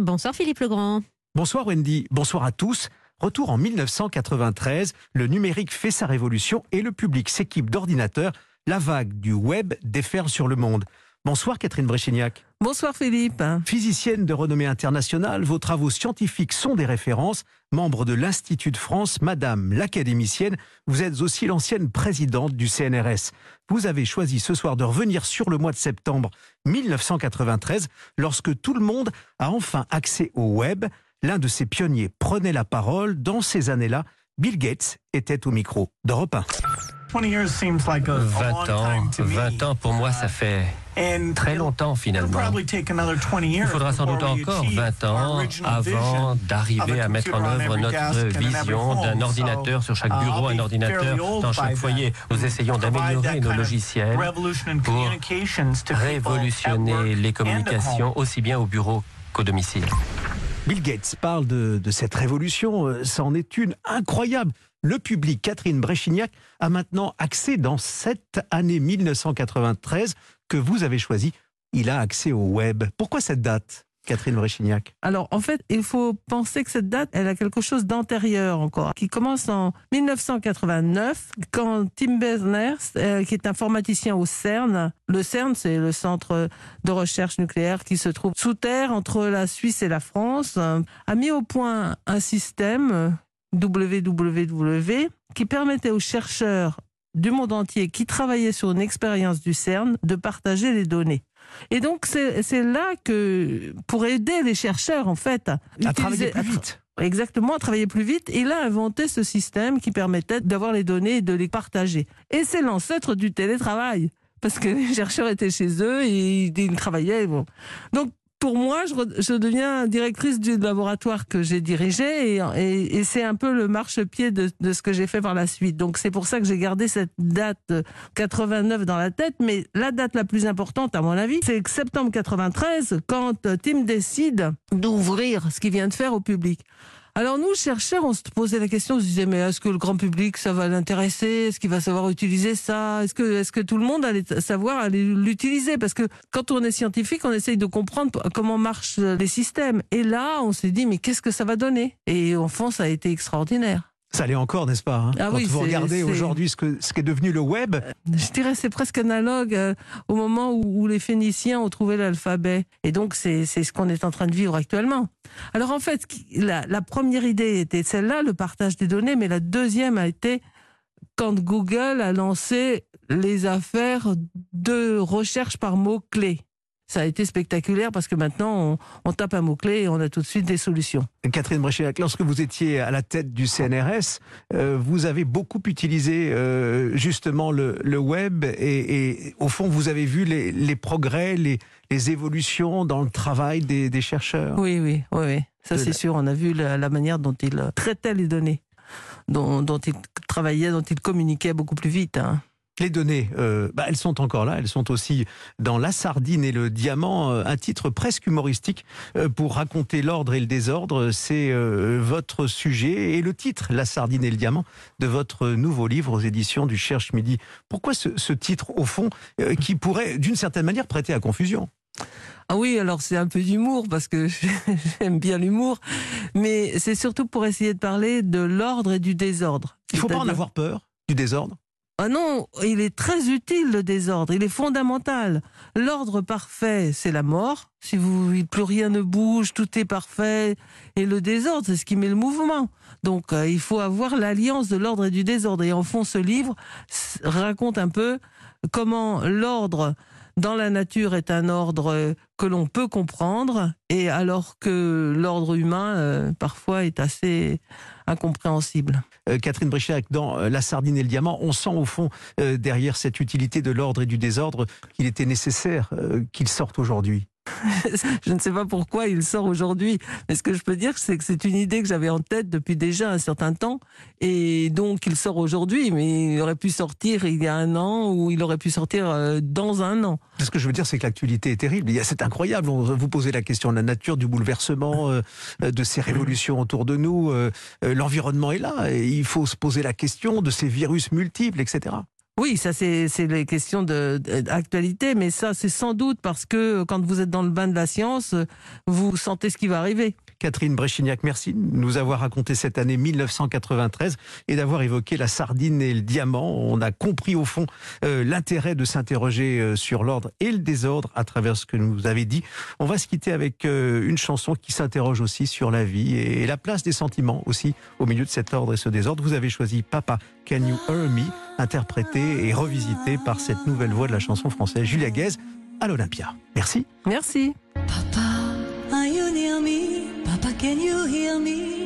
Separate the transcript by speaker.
Speaker 1: Bonsoir Philippe Legrand.
Speaker 2: Bonsoir Wendy, bonsoir à tous. Retour en 1993, le numérique fait sa révolution et le public s'équipe d'ordinateurs. La vague du web déferle sur le monde. Bonsoir Catherine Bréchignac.
Speaker 3: Bonsoir Philippe.
Speaker 2: Physicienne de renommée internationale, vos travaux scientifiques sont des références. Membre de l'Institut de France, Madame l'académicienne, vous êtes aussi l'ancienne présidente du CNRS. Vous avez choisi ce soir de revenir sur le mois de septembre 1993, lorsque tout le monde a enfin accès au web. L'un de ses pionniers prenait la parole. Dans ces années-là, Bill Gates était au micro d'Europe 1.
Speaker 4: 20 ans, 20 ans pour moi ça fait très longtemps finalement. Il faudra sans doute encore 20 ans avant d'arriver à mettre en œuvre notre vision d'un ordinateur sur chaque bureau, un ordinateur dans chaque foyer. Nous essayons d'améliorer nos logiciels pour révolutionner les communications aussi bien au bureau qu'au domicile.
Speaker 2: Bill Gates parle de, de cette révolution, euh, c'en est une incroyable. Le public, Catherine Bréchignac, a maintenant accès dans cette année 1993 que vous avez choisie. Il a accès au web. Pourquoi cette date Catherine Bréchignac
Speaker 3: Alors, en fait, il faut penser que cette date, elle a quelque chose d'antérieur encore, qui commence en 1989, quand Tim Berners, euh, qui est informaticien au CERN, le CERN, c'est le centre de recherche nucléaire qui se trouve sous terre entre la Suisse et la France, a mis au point un système WWW qui permettait aux chercheurs du monde entier qui travaillaient sur une expérience du CERN de partager les données. Et donc, c'est là que, pour aider les chercheurs, en fait,
Speaker 2: à, travailler plus vite.
Speaker 3: Exactement, à travailler plus vite. Il a inventé ce système qui permettait d'avoir les données et de les partager. Et c'est l'ancêtre du télétravail. Parce que les chercheurs étaient chez eux et ils travaillaient. Bon. Donc, pour moi, je, deviens directrice du laboratoire que j'ai dirigé et, c'est un peu le marchepied de, de ce que j'ai fait par la suite. Donc c'est pour ça que j'ai gardé cette date 89 dans la tête. Mais la date la plus importante, à mon avis, c'est septembre 93, quand Tim décide d'ouvrir ce qu'il vient de faire au public. Alors nous, chercheurs, on se posait la question, on se disait, mais est-ce que le grand public, ça va l'intéresser? Est-ce qu'il va savoir utiliser ça? Est-ce que, est-ce que tout le monde allait savoir l'utiliser? Parce que quand on est scientifique, on essaye de comprendre comment marchent les systèmes. Et là, on s'est dit, mais qu'est-ce que ça va donner? Et en fond, ça a été extraordinaire.
Speaker 2: Ça l'est encore, n'est-ce pas hein?
Speaker 3: ah
Speaker 2: Quand vous regardez aujourd'hui ce, que, ce qui est devenu le web. Euh,
Speaker 3: je dirais c'est presque analogue euh, au moment où, les Phéniciens ont trouvé l'alphabet. Et donc c'est ce qu'on est en train de vivre actuellement. Alors en fait, la, la première idée était celle-là, le partage des données, mais la deuxième a été quand Google a lancé les affaires de recherche par mots-clés ça a été spectaculaire parce que maintenant, on, tape un mot-clé et on a tout de suite des solutions.
Speaker 2: Catherine Bréchiac, lorsque vous étiez à la tête du CNRS, euh, vous avez beaucoup utilisé euh, justement le, web et, au fond, vous avez vu les, progrès, les, évolutions dans le travail des, chercheurs.
Speaker 3: Oui, oui, oui, ça c'est sûr. On a vu la, manière dont ils traitaient les données, dont, dont ils travaillaient, dont ils communiquaient beaucoup plus vite. Hein.
Speaker 2: Les données, euh, bah, elles sont encore là, elles sont aussi dans La Sardine et le Diamant, euh, un titre presque humoristique euh, pour raconter l'ordre et le désordre. C'est votre sujet et le titre, La Sardine et le Diamant, de votre nouveau livre aux éditions du Cherche Midi. Pourquoi ce, titre, au fond, qui pourrait, d'une certaine manière, prêter à confusion?
Speaker 3: Ah oui, alors c'est un peu d'humour parce que j'aime bien l'humour, mais c'est surtout pour essayer de parler de l'ordre et du désordre.
Speaker 2: Il ne faut pas en avoir peur du désordre?
Speaker 3: Ah non, il est très utile le désordre, il est fondamental. L'ordre parfait, c'est la mort. Si vous, plus rien ne bouge, tout est parfait. Et le désordre, c'est ce qui met le mouvement. Donc, euh, il faut avoir l'alliance de l'ordre et du désordre. Et en fond, ce livre raconte un peu comment l'ordre dans la nature est un ordre que l'on peut comprendre, et alors que l'ordre humain, euh, parfois, est assez incompréhensible.
Speaker 2: Euh, Catherine Brichac, dans euh, La sardine et le diamant, on sent au fond, derrière cette utilité de l'ordre et du désordre, qu'il était nécessaire qu'il sorte aujourd'hui.
Speaker 3: je ne sais pas pourquoi il sort aujourd'hui, mais ce que je peux dire, c'est que c'est une idée que j'avais en tête depuis déjà un certain temps, et donc il sort aujourd'hui, mais il aurait pu sortir il y a un an, ou il aurait pu sortir euh, dans un an.
Speaker 2: Ce que je veux dire, c'est que l'actualité est terrible. C'est incroyable. Vous posez la question de la nature, du bouleversement, euh, de ces révolutions autour de nous. Euh, l'environnement est là. Et il faut se poser la question de ces virus multiples, etc.
Speaker 3: Oui, ça c'est les questions d'actualité, mais ça c'est sans doute parce que quand vous êtes dans le bain de la science, vous sentez ce qui va arriver.
Speaker 2: Catherine Bréchignac, merci de nous avoir raconté cette année 1993 et d'avoir évoqué la sardine et le diamant. On a compris au fond euh, l'intérêt de s'interroger euh, sur l'ordre et le désordre à travers ce que nous avez dit. On va se quitter avec euh, une chanson qui s'interroge aussi sur la vie et la place des sentiments aussi au milieu de cet ordre et ce désordre. Vous avez choisi Papa Can You Hear Me, interprété et revisité par cette nouvelle voix de la chanson française Julia Guez à l'Olympia. Merci.
Speaker 3: Merci.
Speaker 1: Papa, are you near me? Papa, can you hear me?